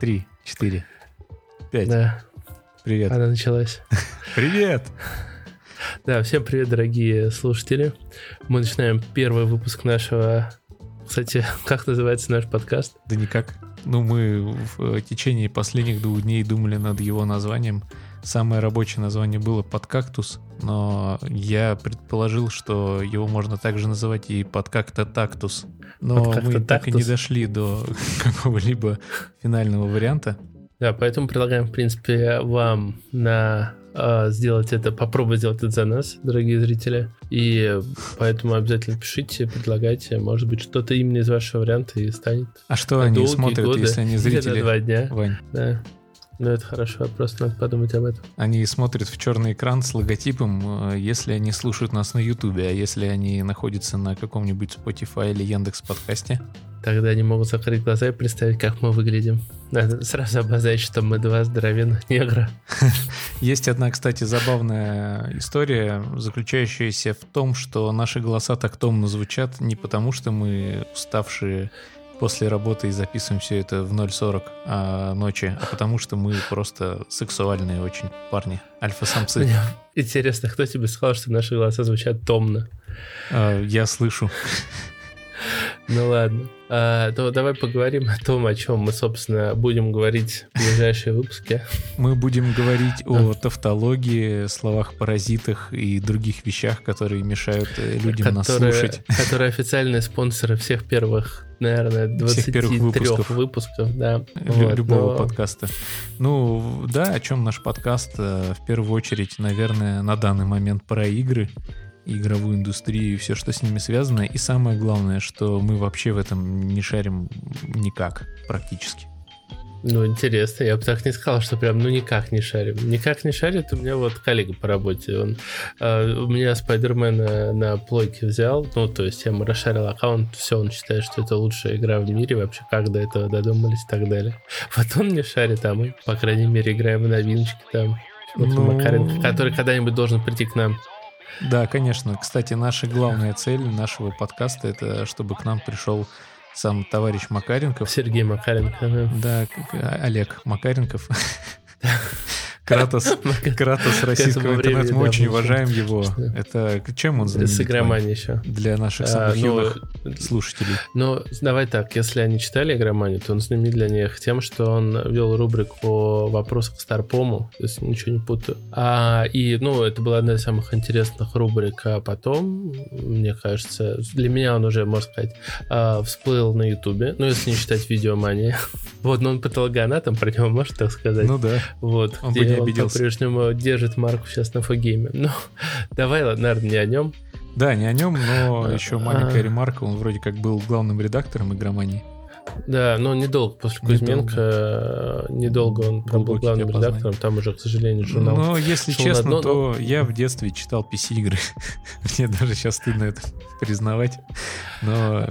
три, четыре, пять. Да, Привет. она началась. Привет! Да, всем привет, дорогие слушатели. Мы начинаем первый выпуск нашего... Кстати, как называется наш подкаст? Да никак. Ну, мы в течение последних двух дней думали над его названием. Самое рабочее название было «Подкактус», но я предположил, что его можно также называть и «Подкакта-тактус». Но мы так и не дошли до какого-либо финального варианта. Да, поэтому предлагаем, в принципе, вам на э, сделать это, попробовать сделать это за нас, дорогие зрители. И поэтому обязательно пишите, предлагайте. Может быть, что-то именно из вашего варианта и станет. А что они смотрят, годы, если они зрители? два дня. Вань, Да. Ну, это хороший вопрос, надо подумать об этом. они смотрят в черный экран с логотипом, э, если они слушают нас на Ютубе, а если они находятся на каком-нибудь Spotify или Яндекс подкасте. Тогда они могут закрыть глаза и представить, как мы выглядим. Надо сразу обозначить, что мы два здоровенных негра. Есть одна, кстати, забавная история, заключающаяся в том, что наши голоса так томно звучат не потому, что мы уставшие после работы и записываем все это в 0.40 а, ночи, а потому что мы просто сексуальные очень парни, альфа-самцы. Мне Интересно, кто тебе сказал, что наши голоса звучат томно? А, Я слышу. Ну ладно. А, то давай поговорим о том, о чем мы, собственно, будем говорить в ближайшие выпуски. Мы будем говорить о тавтологии, словах-паразитах и других вещах, которые мешают э, людям нас которые, слушать. которые официальные спонсоры всех первых, наверное, 23 Всех первых выпусков. выпусков. да. Лю- Вот, любого но- подкаста. Ну, да, о чем наш подкаст? Э, В первую очередь, наверное, на данный момент про игры, игровую индустрию и все, что с ними связано. И самое главное, что мы вообще в этом не шарим никак практически. Ну, интересно, я бы так не сказал, что прям, ну, никак не шарим. Никак не шарит у меня вот коллега по работе. Он э, у меня Спайдермена на плойке взял, ну, то есть я ему расшарил аккаунт, все, он считает, что это лучшая игра в мире, вообще как до этого додумались и так далее. Вот он не шарит, а мы, по крайней мере, играем в новиночки там. Вот Ну. Макаренко, который когда-нибудь должен прийти к нам. Да, конечно. Кстати, наша главная цель нашего подкаста это чтобы к нам пришел сам товарищ Макаренков. Сергей Макаренко. да. Олег Макаренков. Кратос, Кратос российского интернета. Мы очень уважаем его. Это чем он знаменит? С Вань? игроманией еще. Для наших А, самых ну, юных слушателей. Ну, давай так, если они читали игроманию, то он знаменит для них тем, что он вел рубрику «Вопросы к Старпому», если ничего не путаю. А, и, ну, это была одна из самых интересных рубрик, а потом, мне кажется, для меня он уже, можно сказать, а, всплыл на Ютубе, ну, если не считать видеомании. Вот, но он патологоанатом, про него можно так сказать. Ну да. Вот, Он где он обиделся. по-прежнему держит марку сейчас на фогейме. Ну, давай, ладно, наверное, не о нем. Да, не о нем, но А, еще маленькая а. ремарка. Он вроде как был главным редактором игромании. Да, но недолго после Недолго. Кузьменко, э, недолго он прям был главным редактором, там уже, к сожалению, журнал. Но если честно, дно, то я в детстве читал PC-игры. Мне даже сейчас стыдно это признавать. Но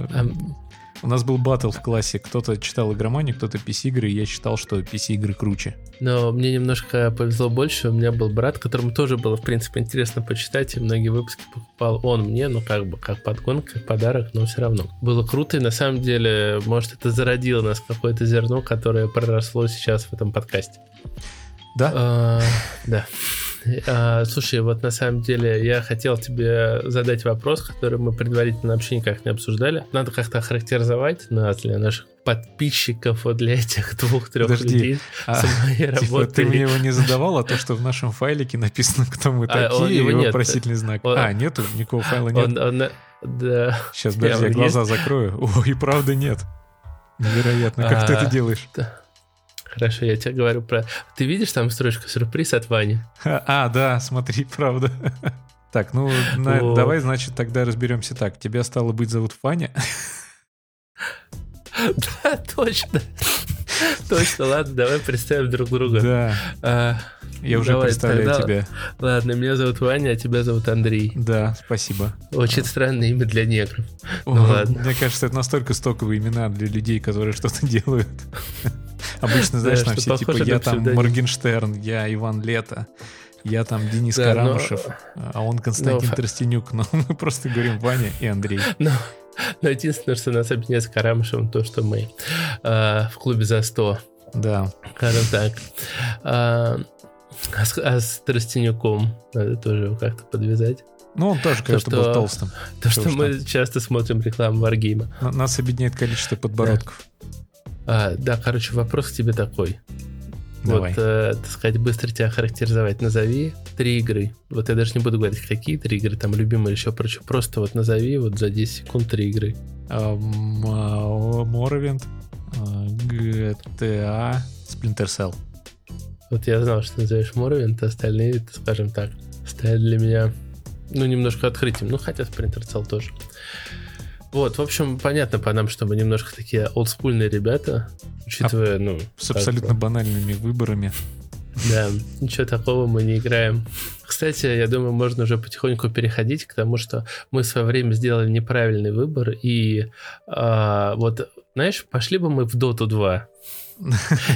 у нас был батл в классе. Кто-то читал игроманию, кто-то PC-игры, и я считал, что PC-игры круче. Но мне немножко повезло больше, у меня был брат, которому тоже было, в принципе, интересно почитать, и многие выпуски покупал он мне, ну, как бы, как подгонка, как подарок, но все равно. Было круто, и на самом деле, может, это зародило нас какое-то зерно, которое проросло сейчас в этом подкасте. Да? А, Да. А, Слушай, вот на самом деле я хотел тебе задать вопрос, который мы предварительно вообще никак не обсуждали. Надо как-то охарактеризовать нас для наших подписчиков, вот для этих двух-трех Подожди, людей А, с моей Типа, ты мне его не задавал, а то, что в нашем файлике написано, кто мы А, такие, его и нет. вопросительный знак. Он- А, нету? Никакого файла нет? Он- он- да. Сейчас, подожди, я глаза закрою. О, и правда нет. Невероятно. Как ты А, это делаешь? Хорошо, я тебе говорю про... Ты видишь там строчку сюрприз от Вани? А, да, смотри, правда. Так, ну, на- давай, значит, тогда разберемся так. Тебя, стало быть, зовут Фаня? Да, точно. Точно, ладно, давай представим друг друга. Да, А, я уже Давай, представляю тогда- тебя. Ладно, меня зовут Ваня, а тебя зовут Андрей. Да, спасибо. Очень странное имя для негров. О, Ну ладно. Мне кажется, это настолько стоковые имена для людей, которые что-то делают. Обычно, знаешь, там все типа, я там. Моргенштерн, я Иван Лето, я там Денис Да, но- Карамышев, а он Константин но- Тростенюк. Но мы просто говорим Ваня и Андрей. Но, но единственное, что нас объединяет с Карамышевым, то, что мы э, в клубе за 100 Да. Скажем так. А, а, с, а с Тростенюком надо тоже его как-то подвязать. Ну, он тоже когда-то был толстым. То, что, что мы часто смотрим рекламу Wargame. Нас объединяет количество подбородков. Да. А, да, короче, вопрос к тебе такой. Давай. Вот, э, так сказать, быстро тебя характеризовать. Назови три игры. Вот я даже не буду говорить, какие три игры, там любимые еще прочее. Просто вот назови вот за 10 секунд три игры. Моровинд, GTA, Splinter Cell. Вот я знал, что назовешь Morrowind, остальные, скажем так, стали для меня, ну, немножко открытием. Ну, хотя Splinter Cell тоже. Вот, в общем, понятно по нам, что мы немножко такие олдскульные ребята, учитывая, а ну... С абсолютно бы. банальными выборами. Да, ничего такого мы не играем. Кстати, я думаю, можно уже потихоньку переходить к тому, что мы в свое время сделали неправильный выбор, и а, вот, знаешь, пошли бы мы в Доту 2.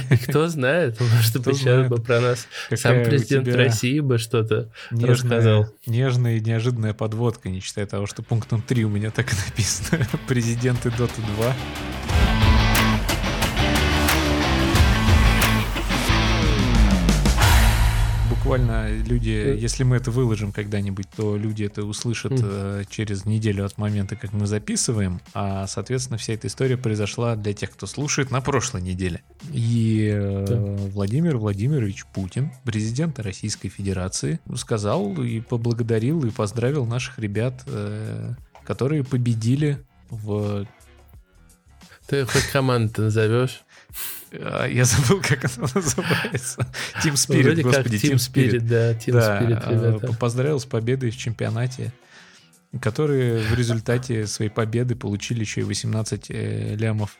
И кто знает, может быть, сейчас бы про нас сам президент России бы что-то рассказал. Нежная и неожиданная подводка, не считая того, что пунктом 3 у меня так и написано. Президенты Доты 2. Буквально люди, если мы это выложим когда-нибудь, то люди это услышат э, через неделю от момента, как мы записываем, а, соответственно, вся эта история произошла для тех, кто слушает на прошлой неделе. И э, Владимир Владимирович Путин, президент Российской Федерации, сказал и поблагодарил и поздравил наших ребят, э, которые победили в... Ты хоть команду назовешь? А, я забыл, как она называется. Team Spirit, Вроде господи, Team Spirit. Да, Team да, Spirit, а, ребята. Поздравил с победой в чемпионате, которые в результате своей победы получили еще и 18 э, лямов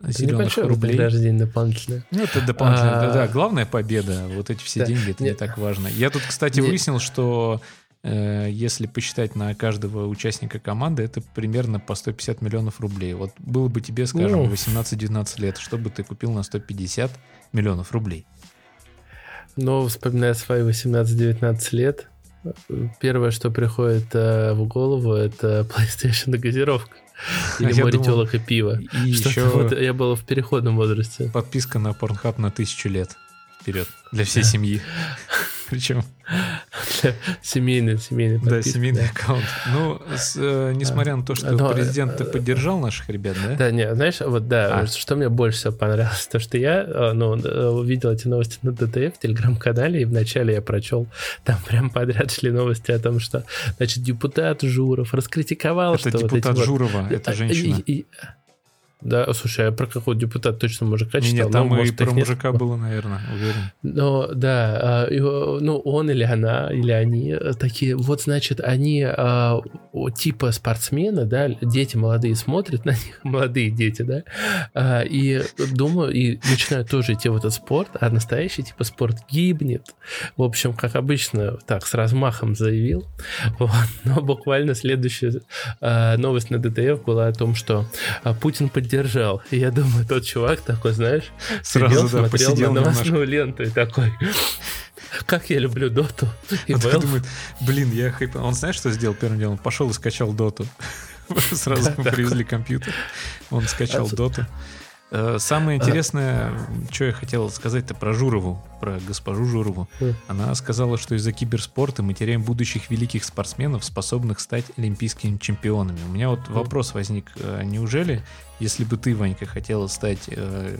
зеленых рублей. рождения дополнительное. Ну, это дополнительно, а... да, да, главная победа, вот эти все да. деньги, это Нет. не так важно. Я тут, кстати, Нет. выяснил, что если посчитать на каждого участника команды, это примерно по 150 миллионов рублей. Вот было бы тебе, скажем, 18-19 лет, что бы ты купил на 150 миллионов рублей? Но, вспоминая свои 18-19 лет, первое, что приходит э, в голову, это PlayStation и газировка. Или море телок и пиво. И еще вот я был в переходном возрасте. Подписка на Pornhub на тысячу лет вперед для всей семьи. Причем семейный, семейный Да, семейный аккаунт. Ну, с, э, несмотря на то, что Но, президент э, поддержал наших ребят, да? Да, не, знаешь, вот да, а. что мне больше всего понравилось, то, что я, э, ну, э, увидел эти новости на ДТФ, в телеграм-канале, и вначале я прочел, там прям подряд шли новости о том, что, значит, депутат Журов раскритиковал, это что депутат вот эти Журова, вот... это женщина. И, и, да, слушай, а про какого депутата точно мужика читал? Нет, там ну, и про мужика нет. было, наверное, уверен. Но, да, а, ну, он или она, или они такие, вот, значит, они а, типа спортсмены, да, дети молодые смотрят на них, молодые дети, да, и думаю, и начинают тоже идти в этот спорт, а настоящий типа спорт гибнет. В общем, как обычно, так, с размахом заявил. Вот, но буквально следующая новость на ДТФ была о том, что Путин поддержал поддержал. И я думаю, тот чувак такой, знаешь, сразу сидел, да, смотрел на новостную ленту и такой... Как я люблю доту. И Он думает, блин, я хайп... Он знаешь, что сделал первым делом? Пошел и скачал доту. Сразу привезли компьютер. Он скачал доту. Э, самое интересное, что я хотел сказать-то про Журову, про госпожу Журову. Она сказала, что из-за киберспорта мы теряем будущих великих спортсменов, способных стать олимпийскими чемпионами. У меня вот вопрос возник. Э, неужели, если бы ты, Ванька, хотела стать э,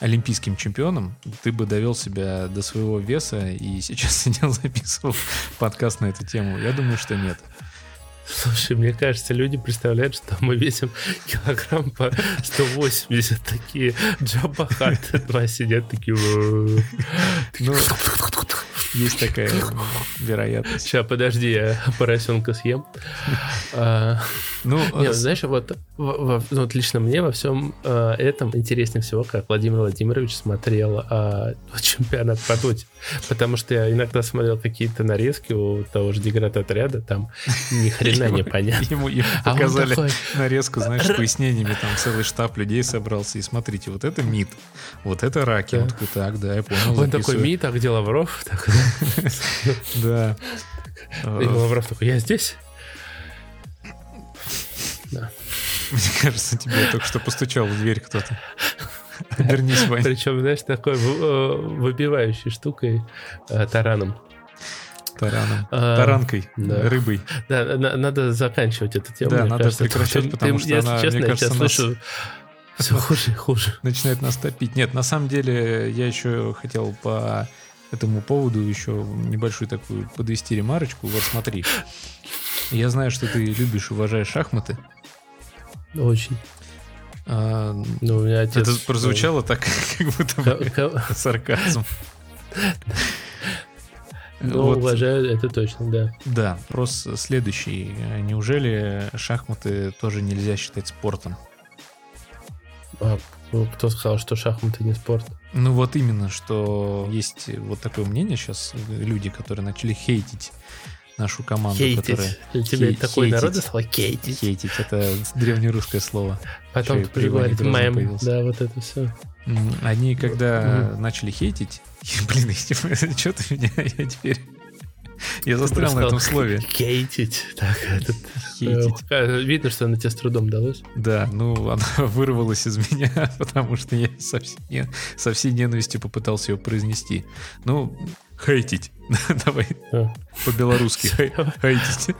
олимпийским чемпионом, ты бы довел себя до своего веса и сейчас сидел записывал подкаст на эту тему? Я думаю, что нет. Слушай, мне кажется, люди представляют, что мы весим килограмм по 180, такие джабахаты, два сидят такие... Есть такая вероятность. Сейчас, подожди, я поросенка съем. А, ну, Нет, знаешь, вот, ну, вот лично мне во всем а, этом интереснее всего, как Владимир Владимирович смотрел а, чемпионат по доте. Потому что я иногда смотрел какие-то нарезки у того же деград-отряда, там ни хрена не понятно. Ему, ему показали нарезку, знаешь, с пояснениями, там целый штаб людей собрался, и смотрите, вот это МИД, вот это раки. Он такой, так, да, я понял. Он такой МИД, а где Лавров? Да. И Лавров такой, я здесь? Да. Мне кажется, тебе только что постучал в дверь кто-то. Обернись, Вань. Причем, знаешь, такой э, выбивающей штукой э, тараном. Тараном. А, Таранкой, да. рыбой. Да, на, надо заканчивать эту тему. Да, надо кажется, прекращать, ты, потому ты, что она, честно, мне кажется, я слышу, все хуже и хуже. Начинает нас топить. Нет, на самом деле я еще хотел по этому поводу еще небольшую такую подвести ремарочку. Вот смотри. Я знаю, что ты любишь и уважаешь шахматы. Очень. А, ну, у меня отец... Это прозвучало так, как будто бы сарказм. Ну, вот. уважаю, это точно, да. Да, вопрос следующий. Неужели шахматы тоже нельзя считать спортом? А кто сказал, что шахматы не спорт? Ну вот именно, что есть вот такое мнение сейчас, люди, которые начали хейтить нашу команду, хейтить. которая... Тебя Хей... такое народное слово хейтить. Хейтить, это древнерусское слово. Потом ты говорит мем, да, вот это все. Они когда mm-hmm. начали хейтить, блин, что ты меня, я теперь... Я застрял на этом слове. Хейтить. Так, этот, Хейтить. Э, видно, что она тебе с трудом далась. Да, ну, она вырвалась из меня, потому что я со всей, со всей ненавистью попытался ее произнести. Ну, хейтить. Давай а. по-белорусски. Хейтить.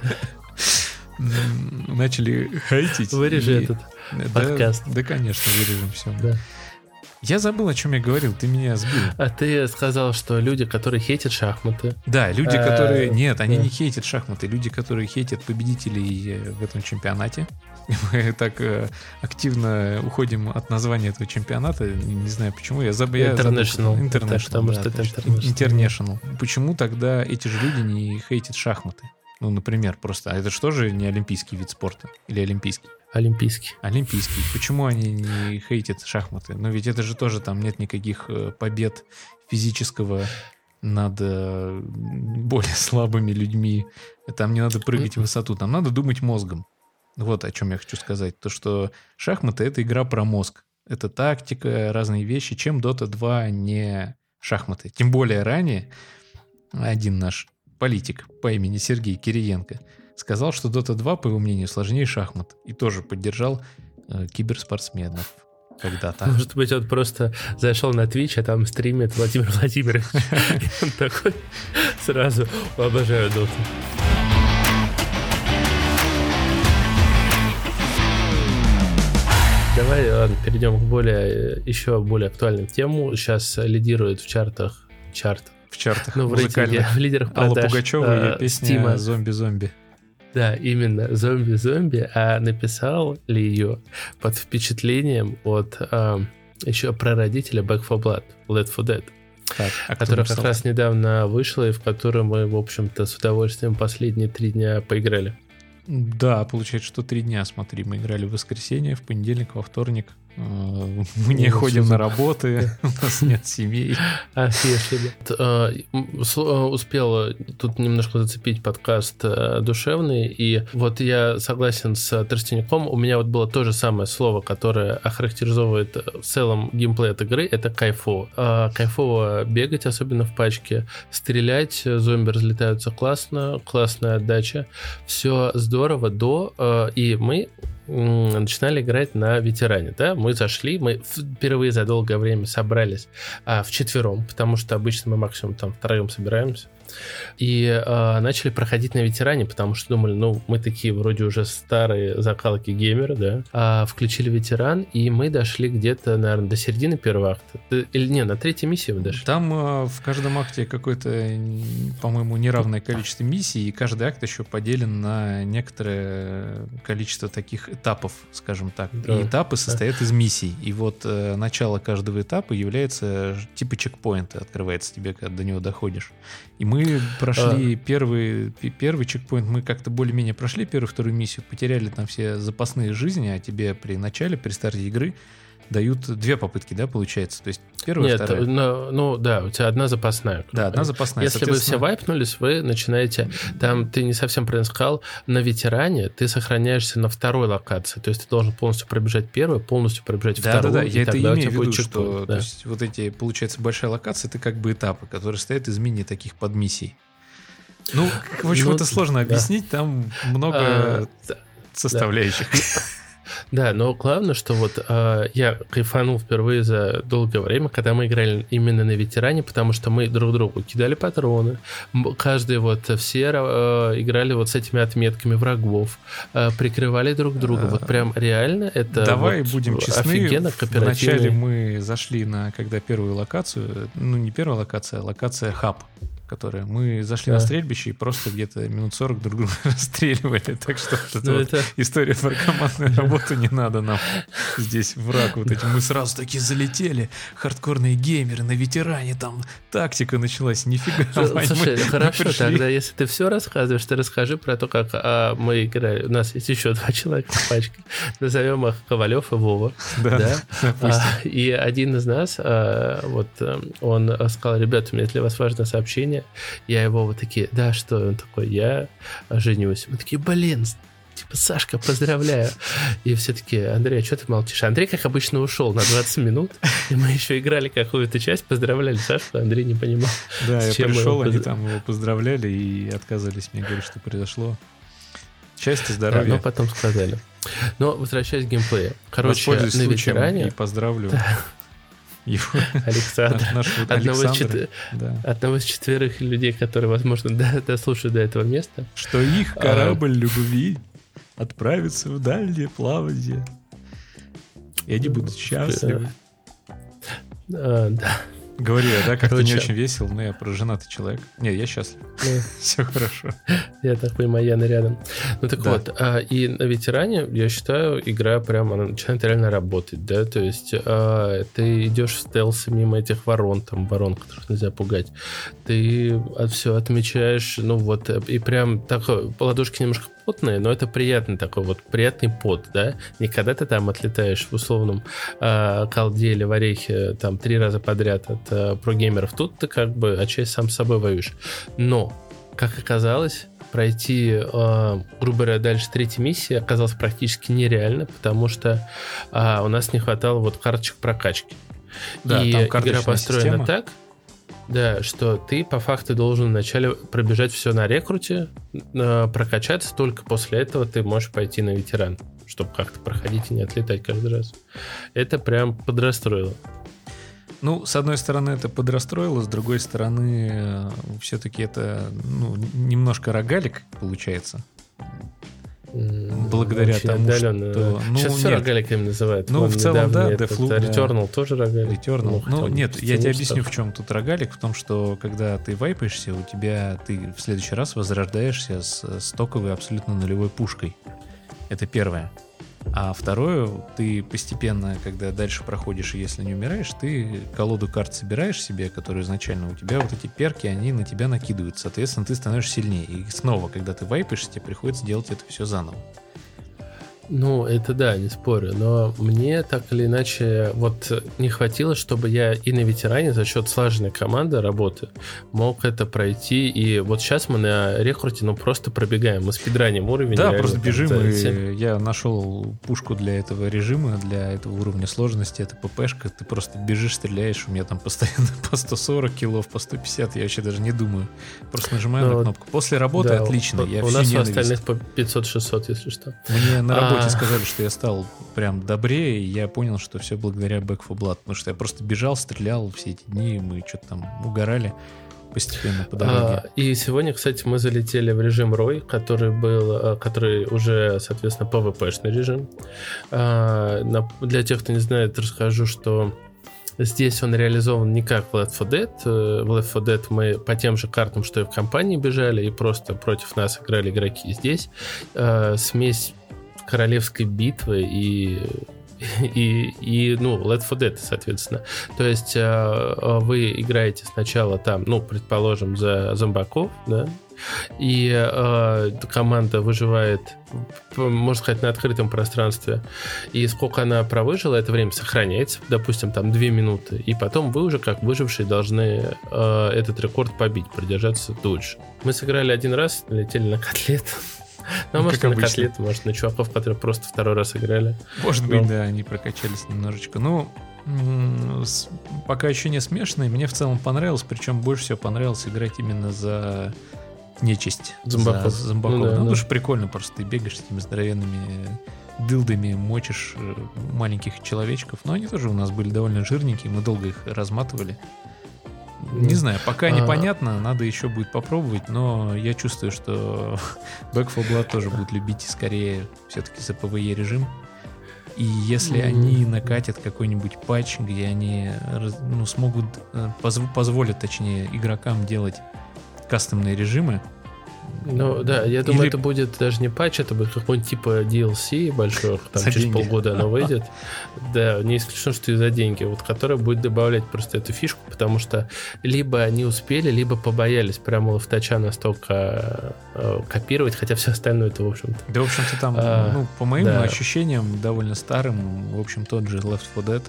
Начали хейтить. Вырежи этот подкаст. Да, конечно, вырежем все. Да. Я забыл, о чем я говорил, ты меня сбил. А ты сказал, что люди, которые хейтят шахматы. Да, люди, которые... Нет, они не хейтят шахматы. Люди, которые хейтят победителей в этом чемпионате. Мы так э, активно уходим от названия этого чемпионата. Не знаю почему. Я забыл. International. International. Потому что это International. Почему тогда эти же люди не хейтят шахматы? Ну, например, просто. А это что же не олимпийский вид спорта? Или олимпийский? Олимпийский. Олимпийский. Почему они не хейтят шахматы? Но ведь это же тоже там нет никаких э, побед физического над э, более слабыми людьми. Там не надо прыгать в высоту, там надо думать мозгом. Вот о чем я хочу сказать. То, что шахматы — это игра про мозг. Это тактика, разные вещи, чем Dota 2 не шахматы. Тем более ранее один наш политик по имени Сергей Кириенко — сказал, что Dota 2, по его мнению, сложнее шахмат. И тоже поддержал э, киберспортсменов когда-то. Может быть, он просто зашел на Twitch, а там стримит Владимир Владимирович. Он такой сразу обожаю Доту. Давай ладно, перейдем к более, еще более актуальным тему. Сейчас лидирует в чартах, чарт. В чартах ну, в рейтинге, в лидерах продаж. Алла Пугачева и э, песня «Зомби-зомби». Да, именно зомби-зомби, а написал ли ее под впечатлением от э, еще прародителя Back for Blood, Led for Dead. Так, а которая как раз недавно вышла и в которую мы, в общем-то, с удовольствием последние три дня поиграли. Да, получается, что три дня, смотри, мы играли в воскресенье, в понедельник, во вторник, мы не ходим на работы, у нас нет семей. А, э, Успел тут немножко зацепить подкаст э, душевный, и вот я согласен с Тростеняком, у меня вот было то же самое слово, которое охарактеризовывает в целом геймплей этой игры, это кайфово. Кайфово бегать, особенно в пачке, стрелять, зомби разлетаются классно, классная отдача, все здорово до, и мы начинали играть на ветеране, да, мы зашли, мы впервые за долгое время собрались а, четвером, потому что обычно мы максимум там втроем собираемся, и э, начали проходить на ветеране, потому что думали, ну, мы такие вроде уже старые закалки геймеры, да. А включили ветеран, и мы дошли где-то, наверное, до середины первого акта. Или не, на третьей миссии мы дошли. Там э, в каждом акте какое-то, по-моему, неравное количество миссий, и каждый акт еще поделен на некоторое количество таких этапов, скажем так. Да. И этапы состоят да. из миссий. И вот э, начало каждого этапа является типа чекпоинта, открывается тебе, когда до него доходишь. И мы прошли а... первый, первый чекпоинт, мы как-то более-менее прошли первую, вторую миссию, потеряли там все запасные жизни, а тебе при начале, при старте игры дают две попытки, да, получается? То есть первая, Нет, вторая? Ну, ну да, у тебя одна запасная. Да, одна запасная. Если вы все вайпнулись, вы начинаете, там ты не совсем правильно сказал, на ветеране ты сохраняешься на второй локации, то есть ты должен полностью пробежать первую, полностью пробежать да, вторую. Да, да, я это имею в виду, что да. то есть, вот эти, получается, большая локация, это как бы этапы, которые стоят из мини таких подмиссий. Ну, в общем, ну, это сложно да. объяснить, там много а, составляющих. Да, но главное, что вот э, я кайфанул впервые за долгое время, когда мы играли именно на ветеране, потому что мы друг другу кидали патроны, каждый вот все э, играли вот с этими отметками врагов, э, прикрывали друг друга. Вот а, прям реально это Давай вот будем честны. Офигенно, Вначале мы зашли на когда первую локацию, ну не первая локация, а локация хаб которая мы зашли да. на стрельбище и просто где-то минут 40 друг друга расстреливали. Так что ну, вот это... история про командную работу не надо нам здесь враг вот этим. Мы сразу такие залетели, хардкорные геймеры на ветеране, там тактика началась, нифига. Слушай, мы, хорошо, мы тогда если ты все рассказываешь, ты расскажи про то, как а, мы играли. У нас есть еще два человека в пачке. Назовем их Ковалев и Вова. Да, да? А, и один из нас, а, вот э, он сказал, ребята, у меня для вас важное сообщение, отношения. Я его вот такие, да, что? Он такой, я женюсь. Мы такие, блин, типа, Сашка, поздравляю. И все таки Андрей, а что ты молчишь? Андрей, как обычно, ушел на 20 минут, и мы еще играли какую-то часть, поздравляли Сашку, Андрей не понимал. Да, я пришел, они там его поздравляли и отказались мне говорить, что произошло. Счастья, здоровья. Да, но потом сказали. Но возвращаясь к геймплею. Короче, на ветеране... И поздравлю Александр. Одного, из одного из четверых людей, которые, возможно, дослушают до этого места. Что их а, корабль любви отправится в дальнее плавание. И они будут счастливы. А, да. Говорю я, да, как-то не очень весело, но я про женатый человек. Не, я счастлив. Все хорошо. Я так понимаю, Яна рядом. Ну так вот, а, и на ветеране, я считаю, игра прям, она начинает реально работать, да, то есть а, ты идешь в стелсе мимо этих ворон, там ворон, которых нельзя пугать, ты все отмечаешь, ну вот, и прям так, ладошки немножко потные, но это приятный такой вот приятный пот, да, не когда ты там отлетаешь в условном э, колде или в орехе там три раза подряд от э, прогеймеров, тут ты как бы отчасти сам с собой воюешь. Но, как оказалось, пройти, э, грубо говоря, дальше третьей миссии оказалось практически нереально, потому что э, у нас не хватало вот карточек прокачки. Да, и игра построена система. так, да, что ты по факту должен вначале пробежать все на рекруте, э, прокачаться, только после этого ты можешь пойти на ветеран, чтобы как-то проходить и не отлетать каждый раз. Это прям подрастроило. Ну, с одной стороны, это подрастроило, с другой стороны, э, все-таки это ну, немножко рогалик получается. Благодаря Очень тому, отдаленно. что... Ну, Сейчас все рогаликами называют. Ну, Вон в целом, да, Deathloop, да. Returnal тоже рогалик. Returnal. Ну, ну нет, я тебе объясню, в чем тут рогалик. В том, что когда ты вайпаешься, у тебя ты в следующий раз возрождаешься с стоковой абсолютно нулевой пушкой. Это первое. А второе, ты постепенно, когда дальше проходишь, если не умираешь, ты колоду карт собираешь себе, которую изначально у тебя вот эти перки, они на тебя накидывают. Соответственно, ты становишься сильнее. И снова, когда ты вайпаешься, тебе приходится делать это все заново. Ну, это да, не спорю, но мне так или иначе вот не хватило, чтобы я и на ветеране за счет слаженной команды работы мог это пройти, и вот сейчас мы на рекруте, ну, просто пробегаем, мы спидраним уровень. Да, просто бежим, и я нашел пушку для этого режима, для этого уровня сложности, это ППшка, ты просто бежишь, стреляешь, у меня там постоянно по 140 килов, по 150, я вообще даже не думаю, просто нажимаю но, на кнопку. После работы да, отлично, у, я У нас у остальных по 500-600, если что. Мне на работе работе сказали, что я стал прям добрее, и я понял, что все благодаря Back 4 Blood, потому что я просто бежал, стрелял все эти дни, мы что-то там угорали постепенно по дороге. А, и сегодня, кстати, мы залетели в режим Рой, который был, э, который уже, соответственно, PvP-шный режим. А, для тех, кто не знает, расскажу, что Здесь он реализован не как в Left 4 Dead. Э, в Left 4 Dead мы по тем же картам, что и в компании бежали, и просто против нас играли игроки. Здесь э, смесь королевской битвы и и, и, ну, Left 4 Dead, соответственно. То есть э, вы играете сначала там, ну, предположим, за зомбаков, да, и э, команда выживает, можно сказать, на открытом пространстве. И сколько она провыжила, это время сохраняется, допустим, там 2 минуты. И потом вы уже, как выжившие, должны э, этот рекорд побить, продержаться дольше. Мы сыграли один раз, летели на котлет. Ну, может, на котлеты, может, на чуваков, которые просто второй раз играли. Может быть, да, они прокачались немножечко. Ну, пока еще не смешанный, мне в целом понравилось, причем больше всего понравилось играть именно за нечисть. Зомбаков. За зомбаков. Ну, да, ну, да. потому что прикольно, просто ты бегаешь с этими здоровенными дылдами мочишь э, маленьких человечков. Но они тоже у нас были довольно жирненькие, мы долго их разматывали. Не знаю, пока А. непонятно, надо еще будет попробовать, но я чувствую, что Back 4 Blood тоже будет любить скорее все-таки за PvE режим. И если они накатят какой-нибудь патч, где они ну, смогут, э, позв- позволят, точнее, игрокам делать кастомные режимы, Ну да, я думаю, Или- это будет даже не патч, это будет какой-нибудь типа DLC большой, там За через деньги. полгода оно выйдет. Да, не исключено, что и за деньги, вот которая будет добавлять просто эту фишку, потому что либо они успели, либо побоялись прямо лофтача настолько э, копировать, хотя все остальное это, в общем-то. Да, в общем-то, там, А, ну, по моим да. ощущениям, довольно старым, в общем, тот же Left 4 Dead.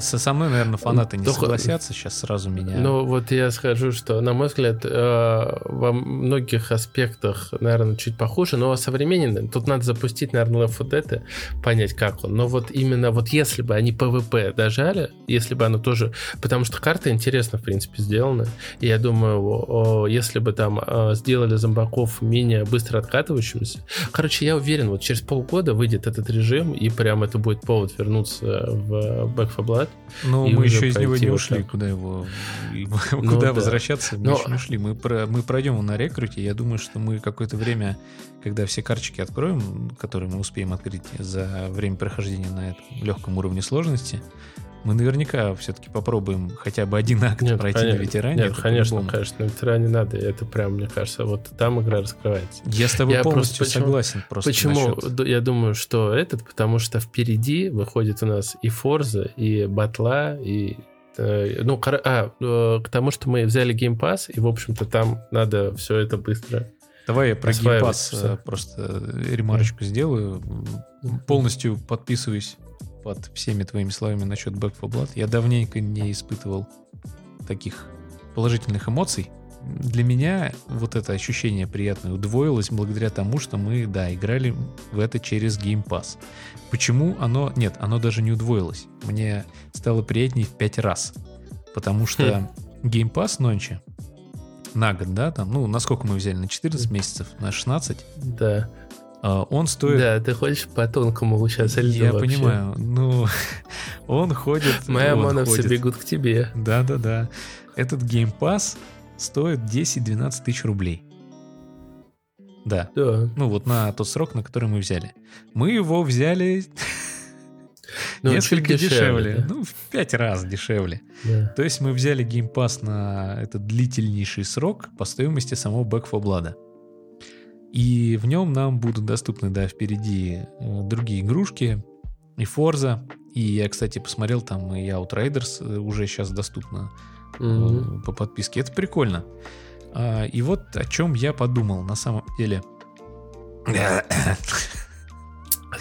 Со мной, наверное, фанаты не согласятся сейчас сразу меня. Ну, вот я скажу, что, на мой взгляд, э, во многих аспектах, наверное, чуть похуже, но современный. Тут надо запустить, наверное, Left 4 Dead, понять, как он. Но вот именно вот если бы они PvP дожали, если бы оно тоже... Потому что карта интересно, в принципе, сделана. И я думаю, если бы там э, сделали зомбаков менее быстро откатывающимися... Короче, я уверен, вот через полгода выйдет этот режим, и прям это будет повод вернуться в Back 4 Blood. Ну, и мы еще из него не вот ушли, так. куда его, Ну куда да. возвращаться, мы Но- еще не ушли. Мы, про, мы пройдем его на рекруте, я думаю, что мы какое-то время, когда все карточки откроем, которые мы успеем открыть за время прохождения на этом легком уровне сложности, мы наверняка все-таки попробуем хотя бы один акт Нет, пройти на конечно, ветеране. Нет, конечно, по-любому. конечно, на ветеране надо. Это прям, мне кажется, вот там игра раскрывается. Я с тобой Я просто полностью почему- согласен. Просто Почему насчет- я думаю, что этот? Потому что впереди выходит у нас и Форза, и Батла, и э, ну, а, э, к тому, что мы взяли Pass, и, в общем-то, там надо все это быстро. Давай я про геймпас э, просто ремарочку сделаю. Полностью подписываюсь под всеми твоими словами насчет Back 4 Blood. Я давненько не испытывал таких положительных эмоций. Для меня вот это ощущение приятное удвоилось благодаря тому, что мы, да, играли в это через Game Pass. Почему оно... Нет, оно даже не удвоилось. Мне стало приятнее в 5 раз. Потому что Game Pass нонче на год, да, там, ну, насколько мы взяли, на 14 месяцев, на 16, Да. А, он стоит... Да, ты хочешь по тонкому сейчас льду я вообще? понимаю, ну, он ходит... ОМОНовцы ходит. бегут к тебе. Да-да-да. Этот Pass стоит 10-12 тысяч рублей. Да. Да. Ну, вот на тот срок, на который мы взяли. Мы его взяли Ну, несколько чуть дешевле. да. Ну, в 5 раз дешевле. Да. То есть мы взяли Pass на этот длительнейший срок по стоимости самого Back 4 Blood. И в нем нам будут доступны, да, впереди э, другие игрушки, и Forza, и я, кстати, посмотрел, там и Outriders э, уже сейчас доступно Мгм. по подписке. Это прикольно. А, и вот о чем я подумал на самом деле. О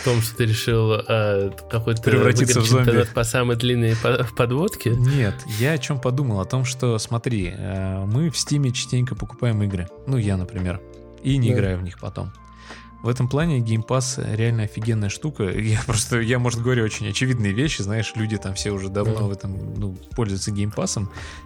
том, что ты решил э, какой-то Превратиться в зомби. по самой длинной по- подводке. Нет, я о чем подумал? О том, что, смотри, э, мы в Стиме частенько покупаем игры. Ну, я, например. И не Да. играю в них потом. В этом плане Game Pass реально офигенная штука. Я просто, я, может, говорю очень очевидные вещи, знаешь, люди там все уже давно Да. в этом, ну, пользуются Game Pass.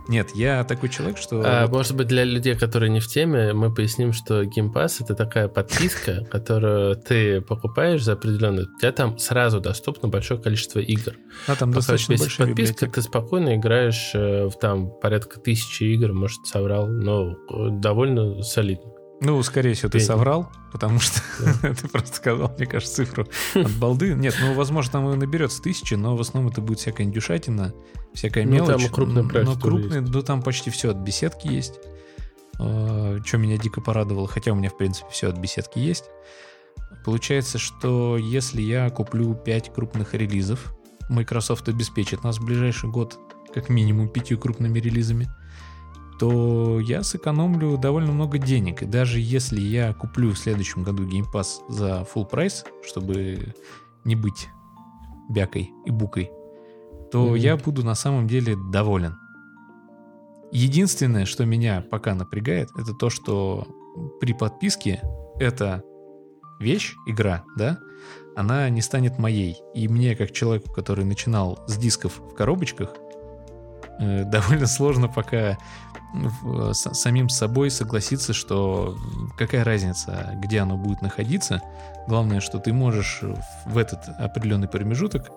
Нет, я такой человек, что... А, может быть, для людей, которые не в теме, мы поясним, что Game Pass это такая подписка, которую ты покупаешь за определенную. У тебя там сразу доступно большое количество игр. а, там Пока достаточно большая подписка, ты спокойно играешь в там порядка тысячи игр, может, соврал, но э, довольно солидно. Ну, скорее всего, ты Пень. соврал, потому что ты просто сказал, мне кажется, цифру от балды. Нет, ну, возможно, там и наберется тысячи, но в основном это будет всякая индюшатина, всякая Ну, мелочь. там и крупные Н- проекты Но крупные, ну, там почти все от беседки есть. Что меня дико порадовало, хотя у меня, в принципе, все от беседки есть. Получается, что если я куплю 5 крупных релизов, Microsoft обеспечит нас в ближайший год как минимум пятью крупными релизами, то я сэкономлю довольно много денег. И даже если я куплю в следующем году Game Pass за full прайс, чтобы не быть бякой и букой, то Мгм. я буду на самом деле доволен. Единственное, что меня пока напрягает, это то, что при подписке эта вещь, игра, да, она не станет моей. И мне, как человеку, который начинал с дисков в коробочках, э, довольно сложно пока с, самим собой согласиться, что какая разница, где оно будет находиться. Главное, что ты можешь в этот определенный промежуток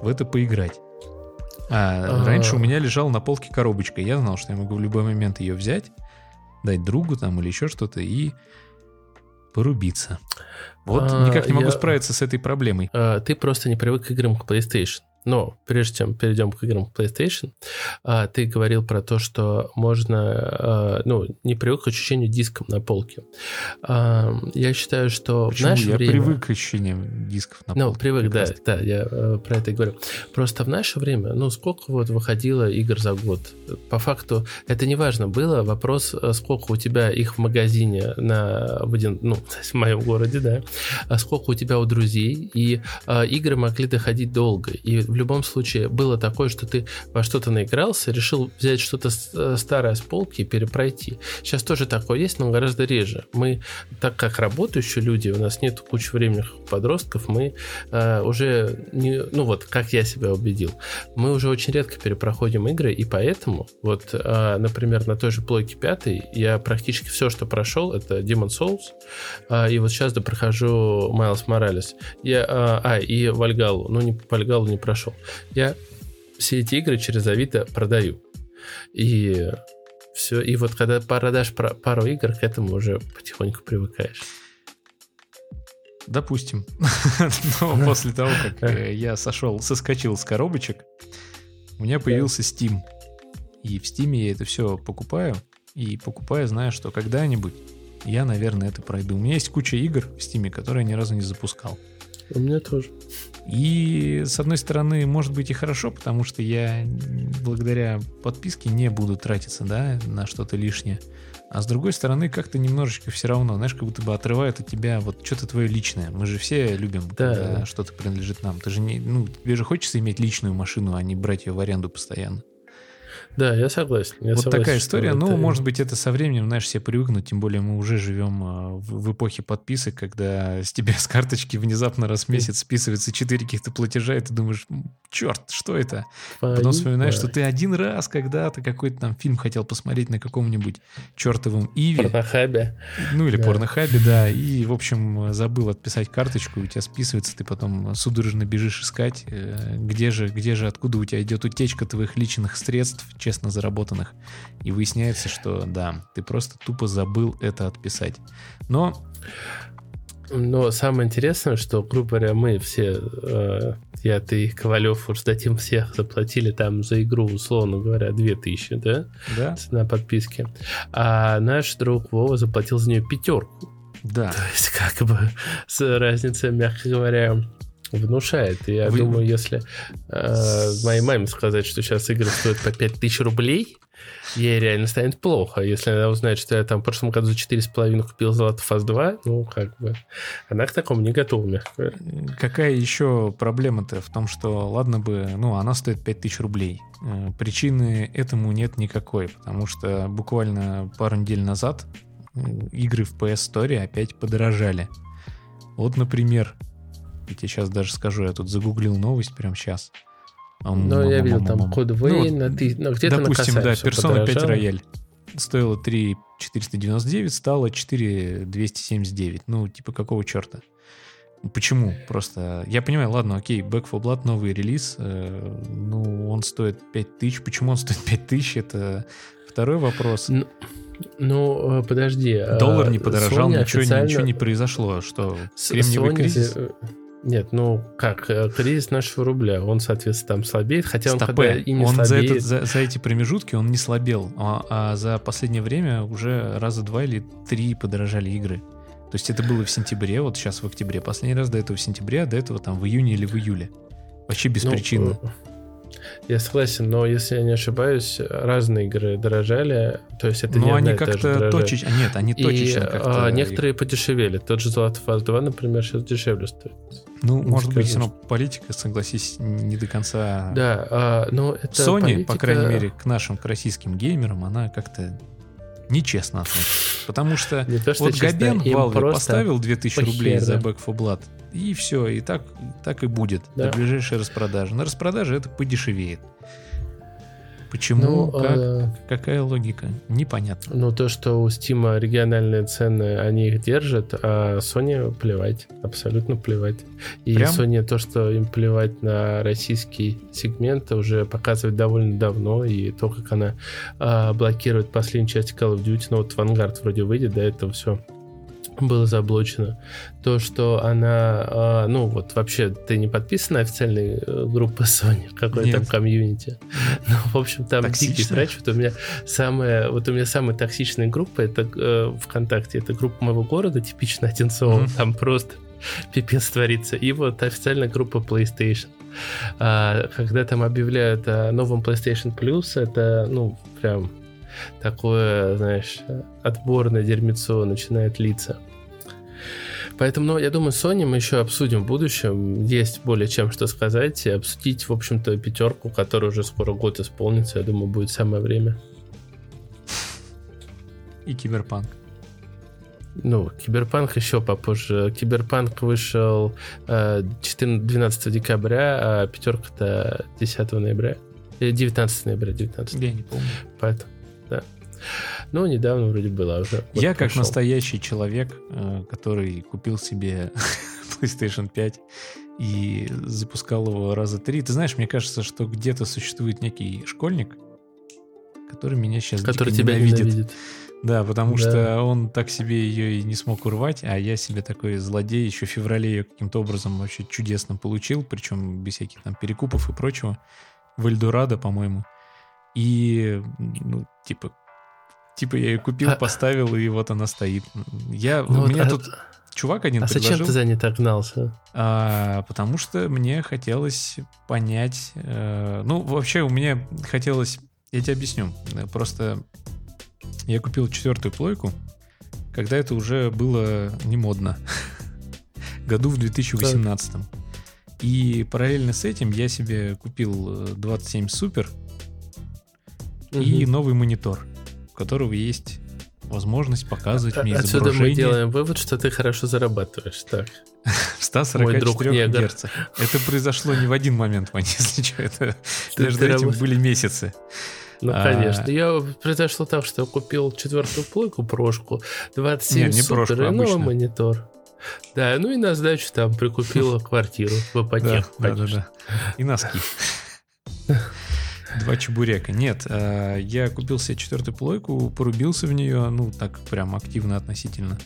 в это поиграть. А, а раньше у меня лежал на полке коробочка. Я знал, что я могу в любой момент ее взять, дать другу там или еще что-то и порубиться. Вот а, никак не могу я... справиться с этой проблемой. А, ты просто не привык к играм к PlayStation. Но прежде чем перейдем к играм PlayStation, а, ты говорил про то, что можно, а, ну, не привык к ощущению диском на полке. А, я считаю, что Почему? в наше я время... привык к ощущению дисков на ну, полке. Ну, привык, да, да, я про это и говорю. Просто в наше время, ну, сколько вот выходило игр за год? По факту это не важно было. Вопрос, сколько у тебя их в магазине на, в, один, ну, в моем городе, да, а сколько у тебя у друзей, и игры могли доходить долго. И в любом случае было такое, что ты во что-то наигрался, решил взять что-то э, старое с полки и перепройти. Сейчас тоже такое есть, но гораздо реже. Мы, так как работающие люди, у нас нет кучи временных подростков, мы э, уже, не, ну вот, как я себя убедил, мы уже очень редко перепроходим игры, и поэтому, вот, э, например, на той же плойке 5 я практически все, что прошел, это Demon Souls, э, и вот сейчас допрохожу Майлз Моралес. Я, э, а, и Вальгалу, ну, не, Вальгалу не прошел пошел. Я все эти игры через Авито продаю. И все. И вот когда продашь пару игр, к этому уже потихоньку привыкаешь. Допустим. Но после того, как э, я сошел, соскочил с коробочек, у меня появился Steam. И в Steam я это все покупаю. И покупаю, зная, что когда-нибудь я, наверное, это пройду. У меня есть куча игр в Steam, которые я ни разу не запускал. У меня тоже. И, с одной стороны, может быть и хорошо, потому что я благодаря подписке не буду тратиться, да, на что-то лишнее. А с другой стороны, как-то немножечко все равно, знаешь, как будто бы отрывает от тебя вот что-то твое личное. Мы же все любим, да. когда что-то принадлежит нам. Ты же не, ну, тебе же хочется иметь личную машину, а не брать ее в аренду постоянно. Да, я согласен. Я вот согласен, такая история. Ну, это... может быть, это со временем, знаешь, все привыкнут, тем более мы уже живем а, в, эпохе подписок, когда с тебя с карточки внезапно раз в месяц списывается 4 каких-то платежа, и ты думаешь, черт, что это? Потом вспоминаешь, что ты один раз когда-то какой-то там фильм хотел посмотреть на каком-нибудь чертовом Иве. Порнохабе. Ну, или да. порнохабе, да. И, в общем, забыл отписать карточку, у тебя списывается, ты потом судорожно бежишь искать, э, где же, где же, откуда у тебя идет утечка твоих личных средств, честно заработанных. И выясняется, что да, ты просто тупо забыл это отписать. Но но самое интересное, что, грубо говоря, мы все, э, я, ты, Ковалев, уж дадим всех заплатили там за игру, условно говоря, 2000, да? Да. На подписке. А наш друг Вова заплатил за нее пятерку. Да. То есть, как бы, с разницей, мягко говоря, внушает. Я Вы... думаю, если э, моей маме сказать, что сейчас игры стоят по 5000 рублей, ей реально станет плохо. Если она узнает, что я там в прошлом году за 4,5 купил Золото Фаз 2, ну, как бы, она к такому не готова, мягко Какая еще проблема-то в том, что, ладно бы, ну, она стоит 5000 рублей. Э, причины этому нет никакой, потому что буквально пару недель назад игры в PS Store опять подорожали. Вот, например, я тебе сейчас даже скажу, я тут загуглил новость прямо сейчас. Ну, я видел там код Вейн, ну, ты, ну, где-то Допустим, да, Persona 5 Royal стоила 3 499, стало 4 279. Ну, типа, какого черта? Почему? Просто, я понимаю, ладно, окей, Back for Blood новый релиз, э, ну, он стоит 5000. Почему он стоит 5000? Это второй вопрос. Ну, ну подожди. А Доллар не подорожал, Sony ничего, официально... ничего не произошло. Что, кремниевый Sony кризис? Нет, ну как, э, кризис нашего рубля, он, соответственно, там слабеет, хотя Стопе. он когда и не он слабеет... За, этот, за, за эти промежутки он не слабел, а, а за последнее время уже раза два или три подорожали игры. То есть это было в сентябре, вот сейчас в октябре. Последний раз до этого в сентябре, а до этого там в июне или в июле. Вообще без ну, причины. Я согласен, но если я не ошибаюсь, разные игры дорожали, то есть это но не они как-то точечно, а нет, они точечно как-то... А, некоторые подешевели. Тот же Золотой Фаз 2, например, сейчас дешевле стоит. Ну, не может быть, все равно политика, согласись, не до конца... Да, а, но это Sony, политика... по крайней мере, к нашим, к российским геймерам, она как-то нечестно относится. Потому что, то, что вот честно, Габен Valve поставил 2000 рублей за Back for Blood, и все, и так, так и будет да. до ближайшей распродажи. На распродаже это подешевеет. Почему? Ну, как? э, Какая логика? Непонятно. Ну, то, что у Steam региональные цены, они их держат, а Sony плевать, абсолютно плевать. И Прям? Sony то, что им плевать на российский сегмент, уже показывает довольно давно, и то, как она а, блокирует последнюю часть Call of Duty, ну вот Vanguard вроде выйдет, до этого все было заблочено. То, что она, а, ну вот вообще, ты не подписан на официальную э, группу Sony, какой Нет. там комьюнити. Ну, в общем, там дикий Токсично? трэш. Вот у меня самая, вот у меня самая токсичная группа, это э, ВКонтакте, это группа моего города, типично Одинцово, Мгм. там просто пипец творится. И вот официальная группа PlayStation. А, когда там объявляют о новом PlayStation Plus, это, ну, прям такое, знаешь, отборное дерьмецо начинает литься. Поэтому, ну, я думаю, Sony мы еще обсудим в будущем. Есть более чем что сказать. И обсудить, в общем-то, пятерку, которая уже скоро год исполнится. Я думаю, будет самое время. И киберпанк. Ну, Киберпанк еще попозже. Киберпанк вышел э, 14, 12 декабря, а пятерка-то 10 ноября. Или 19 ноября, 19. Я не помню. Поэтому, да. Ну, недавно вроде была уже. Вот Я как прошел. настоящий человек, э, который купил себе PlayStation 5 и запускал его раза три. Ты знаешь, мне кажется, что где-то существует некий школьник, который меня сейчас Который тебя ненавидит. ненавидит. Да, потому Да. что он так себе ее и не смог урвать, а я себе такой злодей еще в феврале ее каким-то образом вообще чудесно получил, причем без всяких там перекупов и прочего. В Эльдорадо, по-моему. И, ну, типа, типа я ее купил, А- поставил, и вот она стоит. Я, Ну у вот, меня а- тут чувак один А зачем предложил, ты за ней так гнался? а, потому что мне хотелось понять, э, ну, вообще у меня хотелось, я тебе объясню, Э, просто я купил четвертую плойку, когда это уже было не модно, году в 2018. И параллельно с этим я себе купил э, 27 Супер и Мгм. новый монитор, которого есть возможность показывать мне Отсюда мы изображение делаем вывод, что ты хорошо зарабатываешь. Так. в 144 Мой друг негр. герцах. Это произошло не в один момент, Ваня, если что. Это между этим были месяцы. Ну, А. конечно. Я произошло так, что я купил четвертую плойку, прошку, 27 Не, не супер прошку, и новый обычно. монитор. Да, ну и на сдачу там прикупила квартиру в Да, ипотеку, да, да, конечно. да. И носки. Два чебурека. Нет, э, я купил себе четвертую плойку, порубился в нее, ну, так прям активно относительно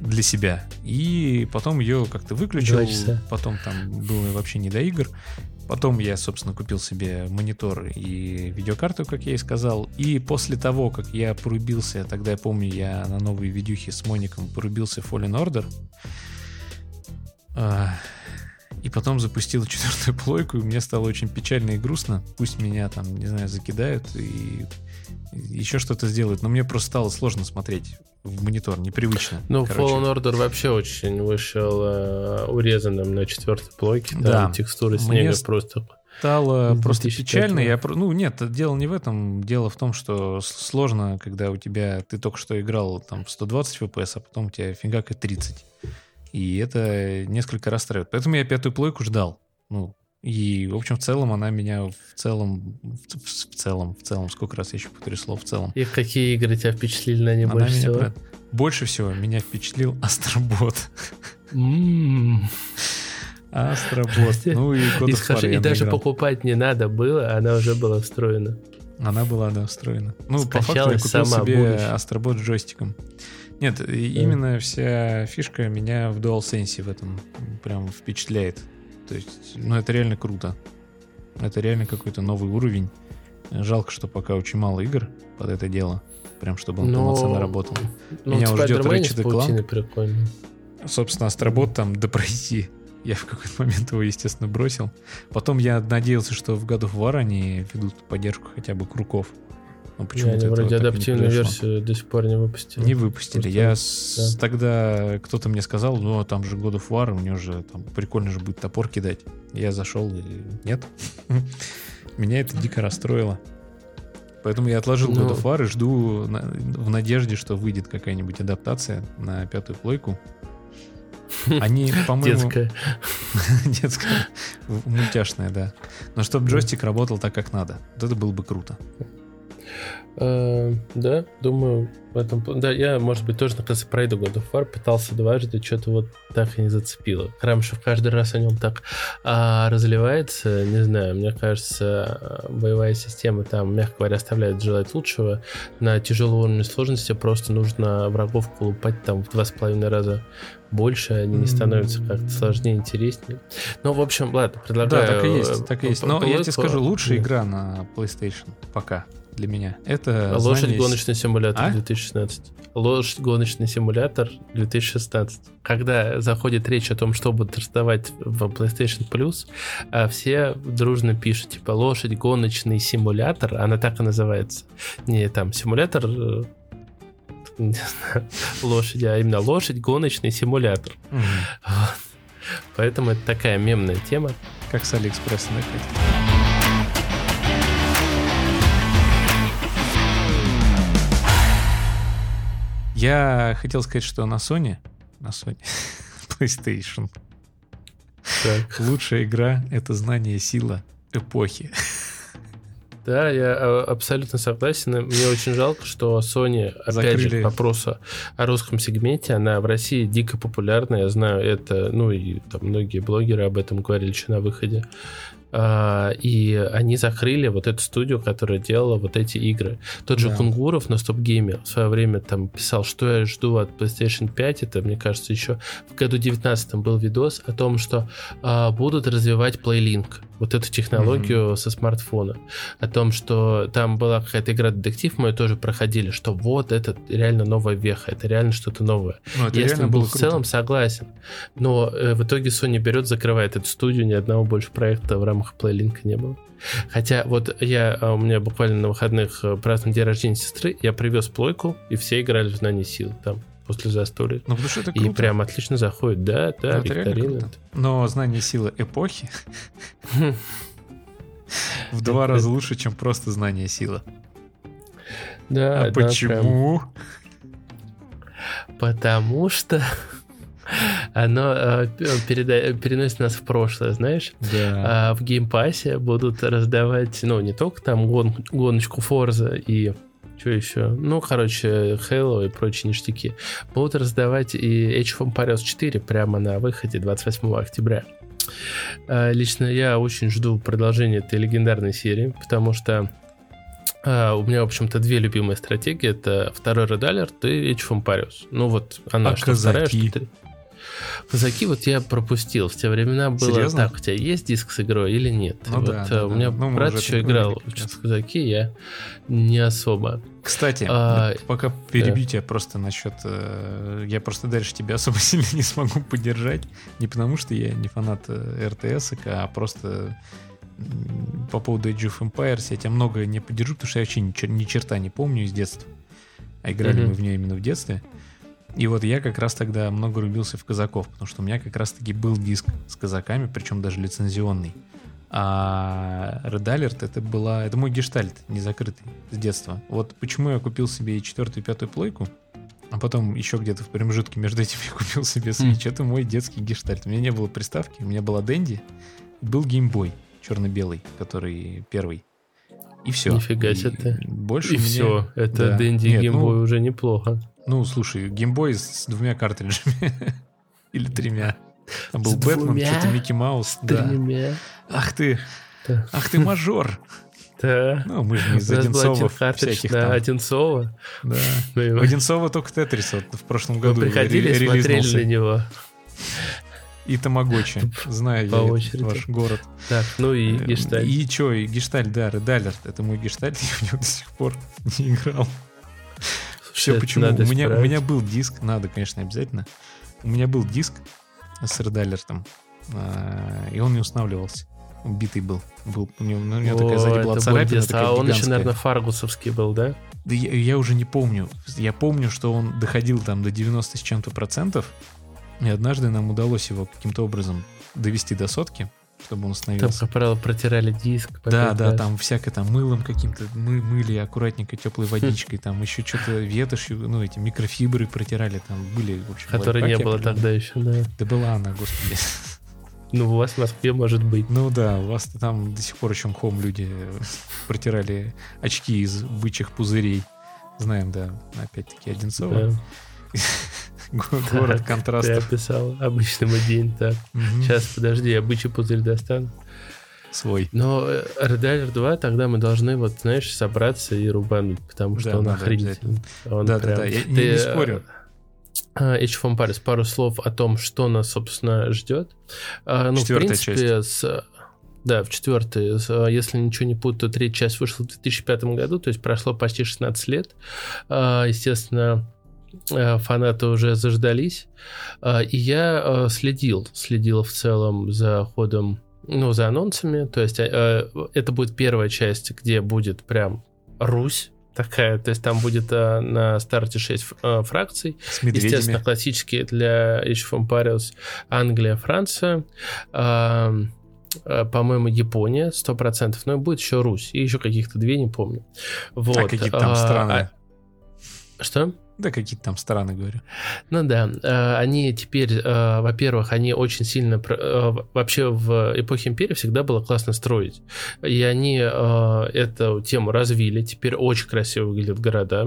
для себя. И потом ее как-то выключил. Потом там было вообще не до игр. Потом я, собственно, купил себе монитор и видеокарту, как я и сказал. И после того, как я порубился, тогда я помню, я на новые видюхи с Моником порубился Fallen Order. И потом запустил четвертую плойку, и мне стало очень печально и грустно. Пусть меня там, не знаю, закидают и еще что-то сделают. Но мне просто стало сложно смотреть в монитор, непривычно. Ну, Короче, Fallen Order вообще очень вышел э, урезанным на четвертой плойке. Там Да. текстуры Мне снега с- просто... стало просто 2005 печально. Я, ну, нет, дело не в этом. Дело в том, что сложно, когда у тебя... Ты только что играл там в 120 FPS, а потом у тебя фигака 30. И это несколько расстраивает. Поэтому я пятую плойку ждал. Ну, и, в общем, в целом она меня в целом... В, в целом, в целом, сколько раз я еще повторю слово в целом. И какие игры тебя впечатлили на ней Она больше меня всего? про- Больше всего меня впечатлил Астробот. Астробот. Ну и God И, и даже покупать не надо было, она уже была встроена. Она была, да, встроена. Ну, по факту я Скачалась купил сама, себе будущее. Астробот с джойстиком. Нет, именно вся фишка меня в DualSense в этом прям впечатляет. То есть, ну, это реально круто. Это реально какой-то новый уровень. Жалко, что пока очень мало игр под это дело. Прям чтобы он Но- полноценно работал. Ну, Меня уже ждет Ratchet паутиной прикольно. Собственно, Астробот там допройти. Я в какой-то момент его, естественно, бросил. Потом я надеялся, что в God of War они ведут поддержку хотя бы круков. Но Не, почему-то они вроде адаптивную версию до сих пор не выпустили. Не выпустили. Просто, Я с- тогда кто-то мне сказал, ну а там же God of War, у него же там прикольно же будет топор кидать. Я зашел и нет. Меня это дико расстроило. Поэтому я отложил God Ну. of War и жду на- в надежде, что выйдет какая-нибудь адаптация на пятую плойку. Они, по-моему... Детская. Детская. Мультяшная, да. Но чтобы джойстик работал так, как надо. Вот это было бы круто. Э, да, думаю, в этом. Да, я, может быть, тоже на конце пройду God of War, пытался дважды, что-то вот так и не зацепило. Крамшев каждый раз о нем так а, разливается, не знаю, мне кажется, боевая система там, мягко говоря, оставляет желать лучшего. На тяжелом уровне сложности просто нужно врагов колупать там в два с половиной раза больше, они не становятся как-то сложнее, интереснее. Ну, в общем, ладно, предлагаю... Да, так и есть, так и есть. Но я тебе скажу, лучшая игра на PlayStation пока для меня. Это Лошадь знание... гоночный симулятор а? 2016. Лошадь гоночный симулятор 2016. Когда заходит речь о том, что будут раздавать в PlayStation Plus, а все дружно пишут, типа, лошадь гоночный симулятор, она так и называется. Не там симулятор э, не знаю, лошади, а именно лошадь гоночный симулятор. Вот. Поэтому это такая мемная тема. Как с Алиэкспресса накатить. Я хотел сказать, что на Sony, на Sony PlayStation, так. лучшая игра — это знание сила эпохи. Да, я а, абсолютно согласен. Мне очень жалко, что Sony, опять Закрыли. же, к вопросу о русском сегменте, она в России дико популярна. Я знаю это, ну и там многие блогеры об этом говорили еще на выходе. А, и они закрыли вот эту студию, которая делала вот эти игры. Тот же да. Кунгуров на стоп-гейме в свое время там писал, что я жду от PlayStation 5, это, мне кажется, еще в году 19 был видос о том, что а, будут развивать PlayLink вот эту технологию mm-hmm. со смартфона. О том, что там была какая-то игра детектив, мы ее тоже проходили, что вот это реально новая веха, это реально что-то новое. Ну, это ним был в целом согласен. Но э, в итоге Sony берет, закрывает эту студию, ни одного больше проекта в рамках PlayLink не было. Хотя вот я, а, у меня буквально на выходных э, праздновал день рождения сестры, я привез плойку, и все играли в знание сил там после застолья. Ну, потому что это круто. И прям отлично заходит. Да, да, ну, викторина. Но знание силы эпохи в два раза лучше, чем просто знание силы. Да, а почему? Потому что оно э, переда- переносит нас в прошлое, знаешь? Да. А в геймпассе будут раздавать, ну, не только там гон- гоночку Форза и что еще? Ну, короче, Halo и прочие ништяки. Будут раздавать и Age of Empires 4 прямо на выходе 28 октября. А, лично я очень жду продолжения этой легендарной серии, потому что а, у меня, в общем-то, две любимые стратегии. Это второй Red Alert и Age of Empires. Ну вот она, а что казаки? вторая, что Казаки вот я пропустил. В те времена было Серьезно? так, у тебя есть диск с игрой или нет? Ну, вот да, да, у меня да. брат еще играл в казаки, я не особо. Кстати, а, пока перебью да. тебя просто насчет... Э, я просто дальше тебя особо сильно не смогу поддержать. Не потому, что я не фанат э, РТС, а просто по поводу Age of Empires я тебя много не поддержу, потому что я вообще ни, ни черта не помню из детства. А играли mm-hmm. мы в нее именно в детстве. И вот я как раз тогда много рубился в казаков, потому что у меня как раз-таки был диск с казаками, причем даже лицензионный. А Red Alert это была, это мой гештальт, не закрытый с детства. Вот почему я купил себе и четвертую, и пятую плойку, а потом еще где-то в промежутке между этим я купил себе Switch. Mm. Это мой детский гештальт. У меня не было приставки, у меня была Дэнди, был Game Boy черно-белый, который первый. И все. Нифига себе ты. Больше и все. Это да. Дэнди Game Boy ну, уже неплохо. Ну, слушай, Game Boy с двумя картриджами. Или тремя. Там был с Бэтмен, что-то Микки Маус. С да. тремя. Ах ты, да. ах ты мажор. Да. Ну, мы же не из Одинцова всяких да, там. Одинцова. Да. У Одинцова только Тетрис вот в прошлом году Вы приходили и смотрели на него. И Тамагочи. Знаю По я очереди. ваш город. Так, ну и э, Гештальт. И что, и Гештальт, да, Редалерт. Это мой Гештальт, я в него до сих пор не играл. Все почему? у меня, у меня был диск, надо, конечно, обязательно. У меня был диск с редайлертом, а, и он не устанавливался. Убитый был. был у, него, у него О, такая сзади была царапина. Такая а он еще, наверное, фаргусовский был, да? Да я, я уже не помню. Я помню, что он доходил там до 90 с чем-то процентов. И однажды нам удалось его каким-то образом довести до сотки. чтобы он становился. Там, как правило, протирали диск. Да, да, там всякое там мылом каким-то мы мыли аккуратненько теплой водичкой, там еще что-то ветошью, ну эти микрофибры протирали, там были, в общем, Которые не было тогда еще, да. Да была она, господи. Ну, у вас в Москве может быть. Ну да, у вас там до сих пор еще хом люди протирали очки из бычьих пузырей. Знаем, да, опять-таки Одинцово. Да. Город контрастов. Ты описал обычный мой день, так. Сейчас, подожди, я бычий пузырь достану. Свой. Но э, Red Alert 2 тогда мы должны, вот, знаешь, собраться и рубануть, потому что он охренительный. Да, да, да, я не, не спорю. Age of Empires, пару слов о том, что нас, собственно, ждет. А, ну, в принципе. С, да, в четвертой, если ничего не путаю, третья часть вышла в 2005 году, то есть прошло почти 16 лет. А, естественно, э, фанаты уже заждались. А, и я э, следил, следил в целом за ходом, ну, за анонсами. То есть э, это будет первая часть, где будет прям Русь, такая, то есть там будет а, на старте 6 а, фракций. С медведями. Естественно, классические для Age of Empires Англия, Франция, а, а, по-моему, Япония 100%, но и будет еще Русь, и еще каких-то две, не помню. Вот. А какие-то там страны. Что? Да, какие-то там страны, говорю. Ну да, э, они теперь, э, во-первых, они очень сильно... Э, вообще в эпохе империи всегда было классно строить. И они эту тему развили. Теперь очень красиво выглядят города.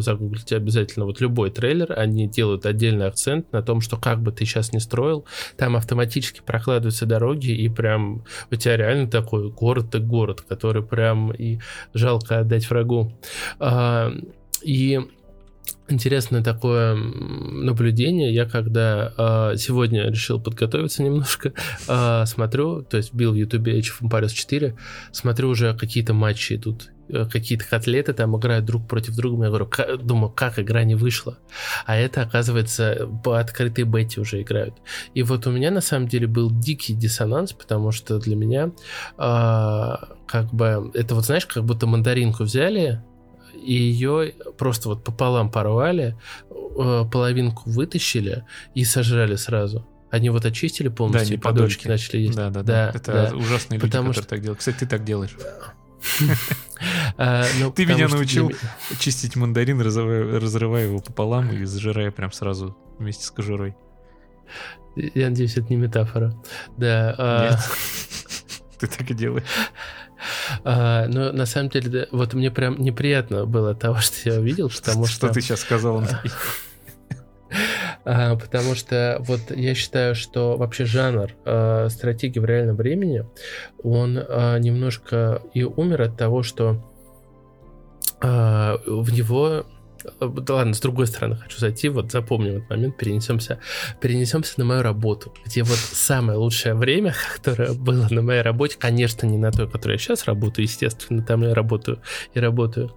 Загуглите обязательно вот любой трейлер. Они делают отдельный акцент на том, что как бы ты сейчас не строил, там автоматически прокладываются дороги, и прям у тебя реально такой город и город, который прям и жалко отдать врагу. И интересное такое наблюдение. Я когда э, сегодня решил подготовиться немножко, э, смотрю, то есть бил в ютубе Age of Empires 4, смотрю уже какие-то матчи идут, э, какие-то котлеты там играют друг против друга. Я говорю, как, думаю, как игра не вышла. А это, оказывается, по открытой бете уже играют. И вот у меня на самом деле был дикий диссонанс, потому что для меня э, как бы это вот знаешь, как будто мандаринку взяли, и ее просто вот пополам порвали, э, половинку вытащили и сожрали сразу. Они вот очистили полностью, да, и подольки начали есть. Да, да, да. Это да. ужасные люди, потому которые что... так делают. Кстати, ты так делаешь. А, ну, ты меня научил чистить мандарин, разрывая его пополам и зажирая прям сразу вместе с кожурой. Я надеюсь, это не метафора. Да. А. Ты так и делаешь. А, но на самом деле, вот мне прям неприятно было того, что я увидел, потому что... Что ты сейчас сказал, а, потому что вот я считаю, что вообще жанр а, стратегии в реальном времени, он а, немножко и умер от того, что в него да ладно, с другой стороны хочу зайти, вот запомним этот момент, перенесемся, перенесемся на мою работу, где вот самое лучшее время, которое было на моей работе, конечно, не на той, которой я сейчас работаю, естественно, там я работаю и работаю,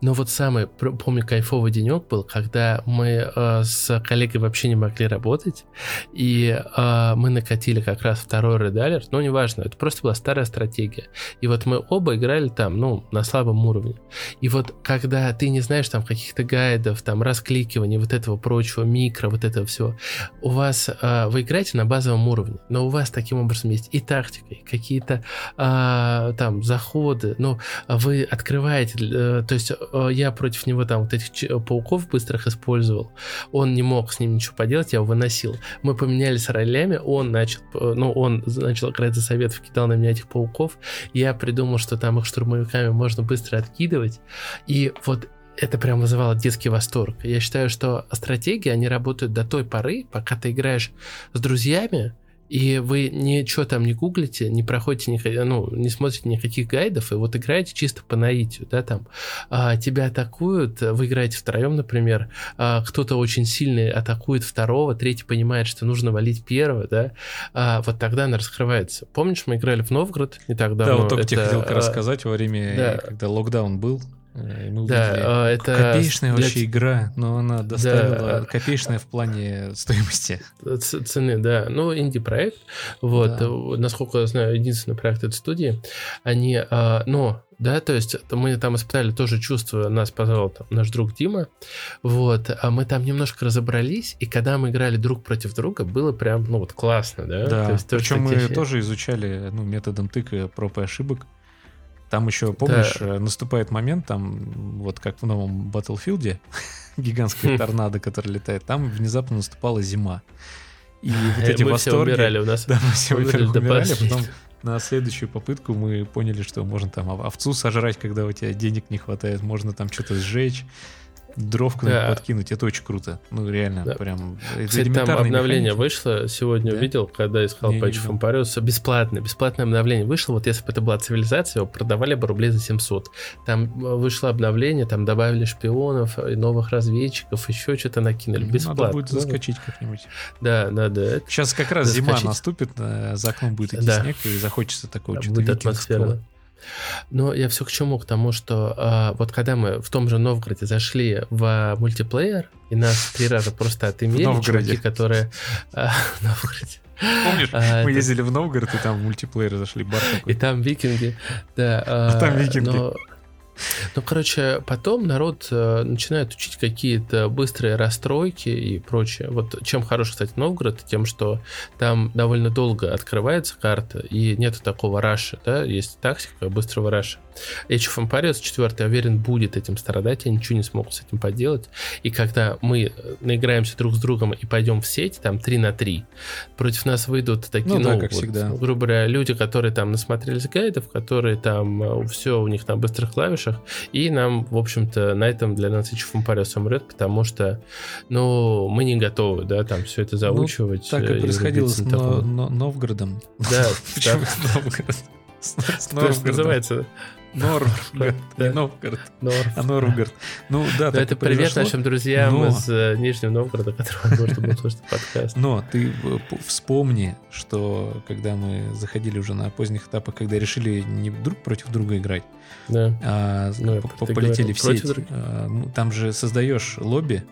но вот самый, помню, кайфовый денек был, когда мы э, с коллегой вообще не могли работать, и э, мы накатили как раз второй Red Alert, но неважно, это просто была старая стратегия, и вот мы оба играли там, ну, на слабом уровне, и вот когда ты не знаешь там каких-то гайдов, там, раскликивания, вот этого прочего, микро, вот этого все, у вас, э, вы играете на базовом уровне, но у вас таким образом есть и тактика, и какие-то э, там заходы, ну, вы открываете, э, то есть э, я против него там вот этих пауков быстрых использовал, он не мог с ним ничего поделать, я его выносил. Мы поменялись ролями, он начал, э, ну, он начал играть за советов, кидал на меня этих пауков, я придумал, что там их штурмовиками можно быстро откидывать, и вот это прям вызывало детский восторг. Я считаю, что стратегии, они работают до той поры, пока ты играешь с друзьями, и вы ничего там не гуглите, не проходите, ни, ну, не смотрите никаких гайдов, и вот играете чисто по наитию, да, там, а, тебя атакуют, вы играете втроем, например, а, кто-то очень сильный атакует второго, третий понимает, что нужно валить первого, да, а, вот тогда она раскрывается. Помнишь, мы играли в Новгород не так давно? Да, вот только это, тебе хотел а, рассказать во время, да. когда локдаун был, Мы Да, увидели а, это копеечная для вообще игра, но она доставила Да. копеечная в плане стоимости. Ц- цены, да. Ну, инди-проект. Вот, Да. э, насколько я знаю, единственный проект этой студии. Они, а, ну, да, то есть мы там испытали тоже чувство, нас позвал там наш друг Дима, вот, а мы там немножко разобрались, и когда мы играли друг против друга, было прям, ну, вот классно, да? Да, То есть причем мы тоже изучали ну, методом тыка проб и ошибок. Там еще, помнишь, э, наступает момент, там, вот как в новом Battlefield, гигантская торнадо, которая летает, там внезапно наступала зима. И вот Э, эти мы все восторги... умирали, у нас. Да, мы все, до умирали, а потом на следующую попытку мы поняли, что можно там ов- овцу сожрать, когда у тебя денег не хватает, можно там что-то сжечь, дров куда-нибудь Да. подкинуть. Это очень круто. Ну, реально, Да. прям... это Кстати, там обновление механики. вышло, сегодня Да? увидел, когда искал Не, видел. Empires, бесплатное, бесплатное обновление вышло, вот если бы это была цивилизация, его продавали бы рублей за 700. Там э, вышло обновление, там добавили шпионов, и новых разведчиков, еще что-то накинули, Ну, бесплатно. Надо будет Ну, заскочить как-нибудь. Да, надо. Сейчас как раз зима Заскочить. наступит, э, за окном будет идти Да. снег, и захочется такого что-то будет атмосферно. Но я все к чему? К тому, что а, вот когда мы в том же Новгороде зашли в мультиплеер, и нас три раза просто отымели, чуваки, которые... в Новгороде. Помнишь, А, мы это- ездили в Новгород, и там в мультиплеер зашли, бар И такой. там викинги, да. а, Там викинги. Но, ну, короче, потом народ э, начинает учить какие-то быстрые расстройки и прочее. Вот чем хорош, кстати, Новгород, тем, что там довольно долго открывается карта, и нету такого раша, да, есть тактика быстрого раша. Age of Empires 4, я уверен, будет этим страдать, я ничего не смогу с этим поделать. И когда мы э, наиграемся друг с другом и пойдем в сеть, там 3 на 3, против нас выйдут такие, Ну ну, да, как вот, всегда. грубо говоря, люди, которые там насмотрелись гайдов, которые там все у них на быстрых клавишах, и нам, в общем-то, на этом для нас Age of Empires умрет, потому что, ну, мы не готовы, да, там все это заучивать. Так э, и происходило с Но-. Но- Новгородом. Да, Почему Новгород? С Новгородом. называется? Новгород, Да. не Новгород, Норф. а Новгород. Ну да, так это привет произошло. нашим друзьям но- из э, Нижнего Новгорода, которые, может, будут слушать подкаст. Но ты э, вспомни, что когда мы заходили уже на поздних этапах, когда решили не друг против друга играть, Да. а Ну, полетели в сеть, а, ну, там же создаешь лобби,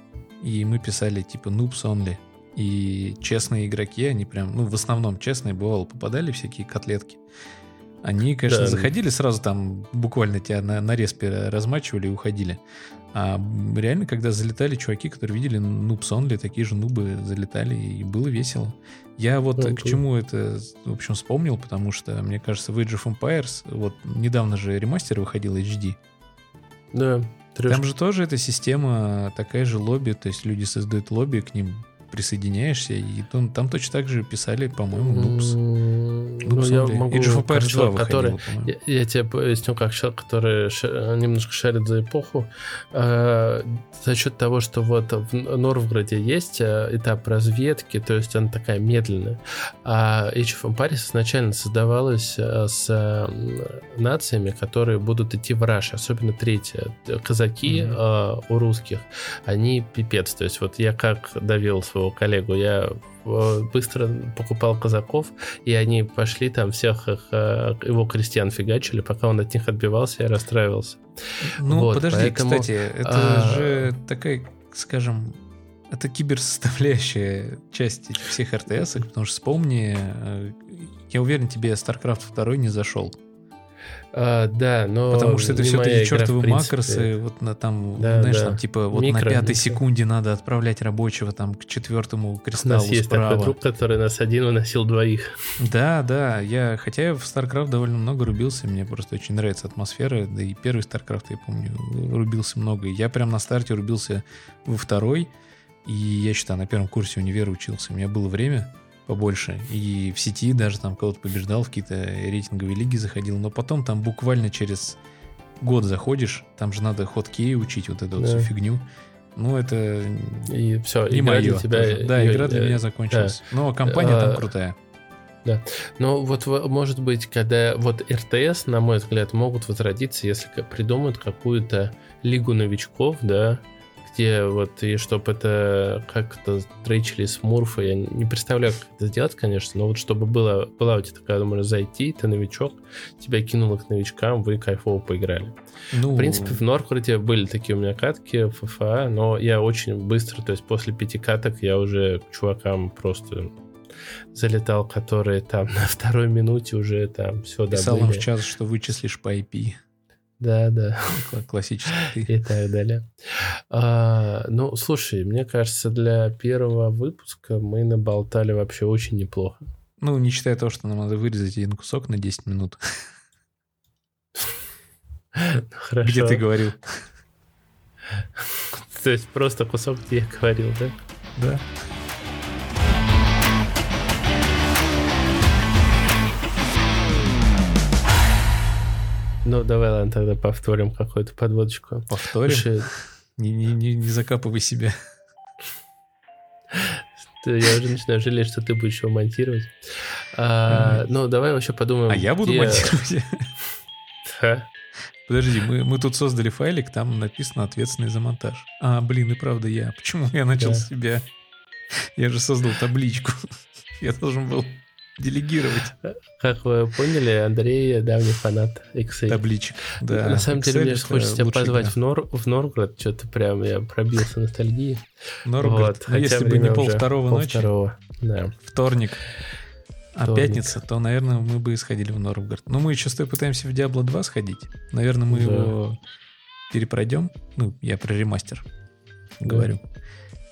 и мы писали типа noobs only. И честные игроки, они прям, ну, в основном честные, бывало, попадали всякие котлетки. Они, конечно, Да. заходили сразу там, буквально тебя на, на респе размачивали и уходили. А реально, когда залетали чуваки, которые видели noobs only, такие же нубы залетали, и было весело. Я вот Ну, к чему это, в общем, вспомнил, потому что, мне кажется, в Age of Empires, вот недавно же ремастер выходил HD, Да. трэш. там же тоже эта система такая же лобби, то есть люди создают лобби, к ним присоединяешься, и там, там точно так же писали, по-моему, Noobs. М, Ну, я могу... Age of Empires 2 человек, который... Я, я тебе поясню, как человек, который ша- немножко шарит за эпоху. Э, за счет того, что вот в Норвгороде есть э, этап разведки, то есть она такая медленная. А Age of Empires изначально создавалась э, с э, нациями, которые будут идти в раш, особенно третья. Казаки Мгм. э, у русских, они пипец. То есть вот я как довел своего коллегу, я э, быстро покупал казаков, и они пошли там всех их, э, его крестьян фигачили, пока он от них отбивался, я расстраивался. Ну, вот, подожди, поэтому, кстати, это а, же такая, скажем, это киберсоставляющая часть всех РТС, потому что вспомни, э, я уверен, тебе StarCraft 2 не зашел. А, да, но Потому что это все эти чертовы макросы, вот на там, Да, знаешь, да. там типа вот Микро, на пятой микро. секунде надо отправлять рабочего там к четвертому У кристаллу нас есть справа. такой друг, который нас один выносил двоих. Да, да, я, хотя я в StarCraft довольно много рубился, мне просто очень нравится атмосфера, да и первый StarCraft, я помню, рубился много. Я прям на старте рубился во второй, и я считаю, на первом курсе универа учился, у меня было время побольше, и в сети даже там кого-то побеждал, в какие-то рейтинговые лиги заходил, но потом там буквально через год заходишь, там же надо хоткей учить, вот эту вот всю Да. фигню. Ну, это И все, не игра мое. для тебя. тоже. Да, игра для э, меня закончилась. Но компания А, там крутая. Но вот в- может быть, когда вот РТС, на мой взгляд, могут возродиться, если придумают какую-то лигу новичков, да, где вот, и чтобы это как-то трейчили смурфы, я не представляю, как это сделать, конечно, но вот чтобы было, была у тебя такая, думаю, зайти, ты новичок, тебя кинуло к новичкам, вы кайфово поиграли. Ну... В принципе, в Норкруте были такие у меня катки ФФА, но я очень быстро, то есть после пяти каток я уже к чувакам просто залетал, которые там на второй минуте уже там все добыли. Писал в час, что вычислишь по IP. Да, да. Классический ты. И так далее. А, ну, слушай, мне кажется, для первого выпуска мы наболтали вообще очень неплохо. Ну, не считая того, что нам надо вырезать один кусок на 10 минут. Хорошо. Где ты говорил? То есть просто кусок, где я говорил, да? Да. Ну, давай, ладно, тогда повторим какую-то подводочку. Повторим? Слушай, не, не, не, не закапывай себя. Я уже начинаю жалеть, что ты будешь его монтировать. А, ну, давай вообще подумаем. А я буду где... монтировать? Да. Подожди, мы, мы тут создали файлик, там написано ответственный за монтаж. А, блин, и правда я. Почему я начал да. себя? Я же создал табличку. Я должен был делегировать. Как вы поняли, Андрей давний фанат Excel. Табличек, да. На самом деле, мне хочется тебя позвать в, Нор, в Норгород, что-то прям я пробился ностальгии. Норгород, вот, ну, если бы не пол второго ночи, второго, да. вторник, а Вторник. пятница, то, наверное, мы бы сходили в Норгород. Но мы еще с тобой пытаемся в Diablo 2 сходить. Наверное, мы да. его перепройдем. Ну, я про ремастер да. говорю.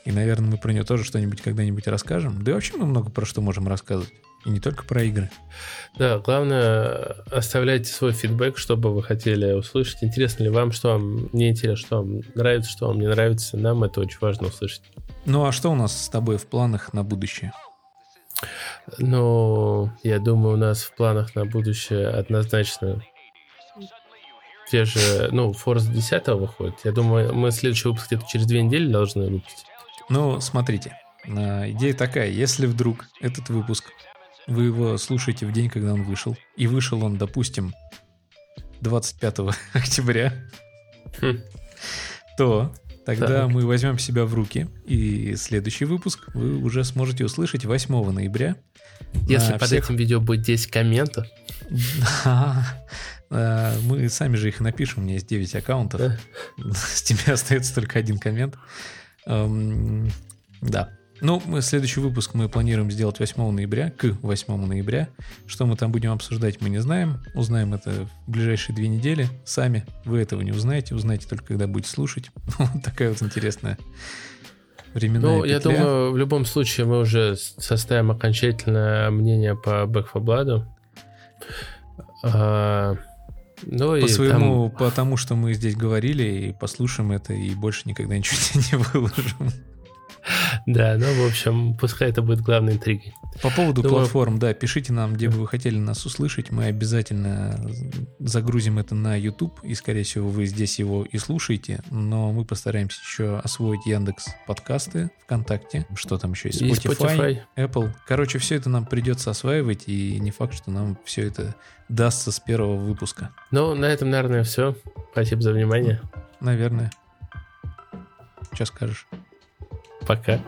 И, наверное, мы про него тоже что-нибудь когда-нибудь расскажем. Да и вообще мы много про что можем рассказывать. И не только про игры. Да, главное, оставляйте свой фидбэк, что бы вы хотели услышать. Интересно ли вам, что вам не интересно, что вам нравится, что вам не нравится. Нам это очень важно услышать. Ну, а что у нас с тобой в планах на будущее? Ну, я думаю, у нас в планах на будущее однозначно те же, ну, Forza 10 выходит. Я думаю, мы следующий выпуск где-то через две недели должны выпустить. Ну, смотрите, а, идея такая, если вдруг этот выпуск вы его слушаете в день, когда он вышел, и вышел он, допустим, 25 октября, хм. то тогда так. мы возьмем себя в руки, и следующий выпуск вы уже сможете услышать 8 ноября. Если под всех... этим видео будет 10 комментов. Мы сами же их напишем, у меня есть 9 аккаунтов. С тебя остается только один коммент. Да. Ну, мы, следующий выпуск мы планируем сделать 8 ноября, к 8 ноября. Что мы там будем обсуждать, мы не знаем. Узнаем это в ближайшие две недели. Сами вы этого не узнаете. Узнаете только, когда будете слушать. Вот такая вот интересная временная Ну, петля. я думаю, в любом случае мы уже составим окончательное мнение по Back 4 Blood. А, ну, по своему, там... потому что мы здесь говорили, и послушаем это, и больше никогда ничего не выложим. Да, ну, в общем, пускай это будет главной интригой. По поводу Думаю... платформ, да, пишите нам, где бы вы хотели нас услышать. Мы обязательно загрузим это на YouTube, и, скорее всего, вы здесь его и слушаете. Но мы постараемся еще освоить Яндекс подкасты ВКонтакте. Что там еще есть? Spotify, Spotify, Apple. Короче, все это нам придется осваивать, и не факт, что нам все это дастся с первого выпуска. Ну, на этом, наверное, все. Спасибо за внимание. Наверное. Что скажешь? Пока.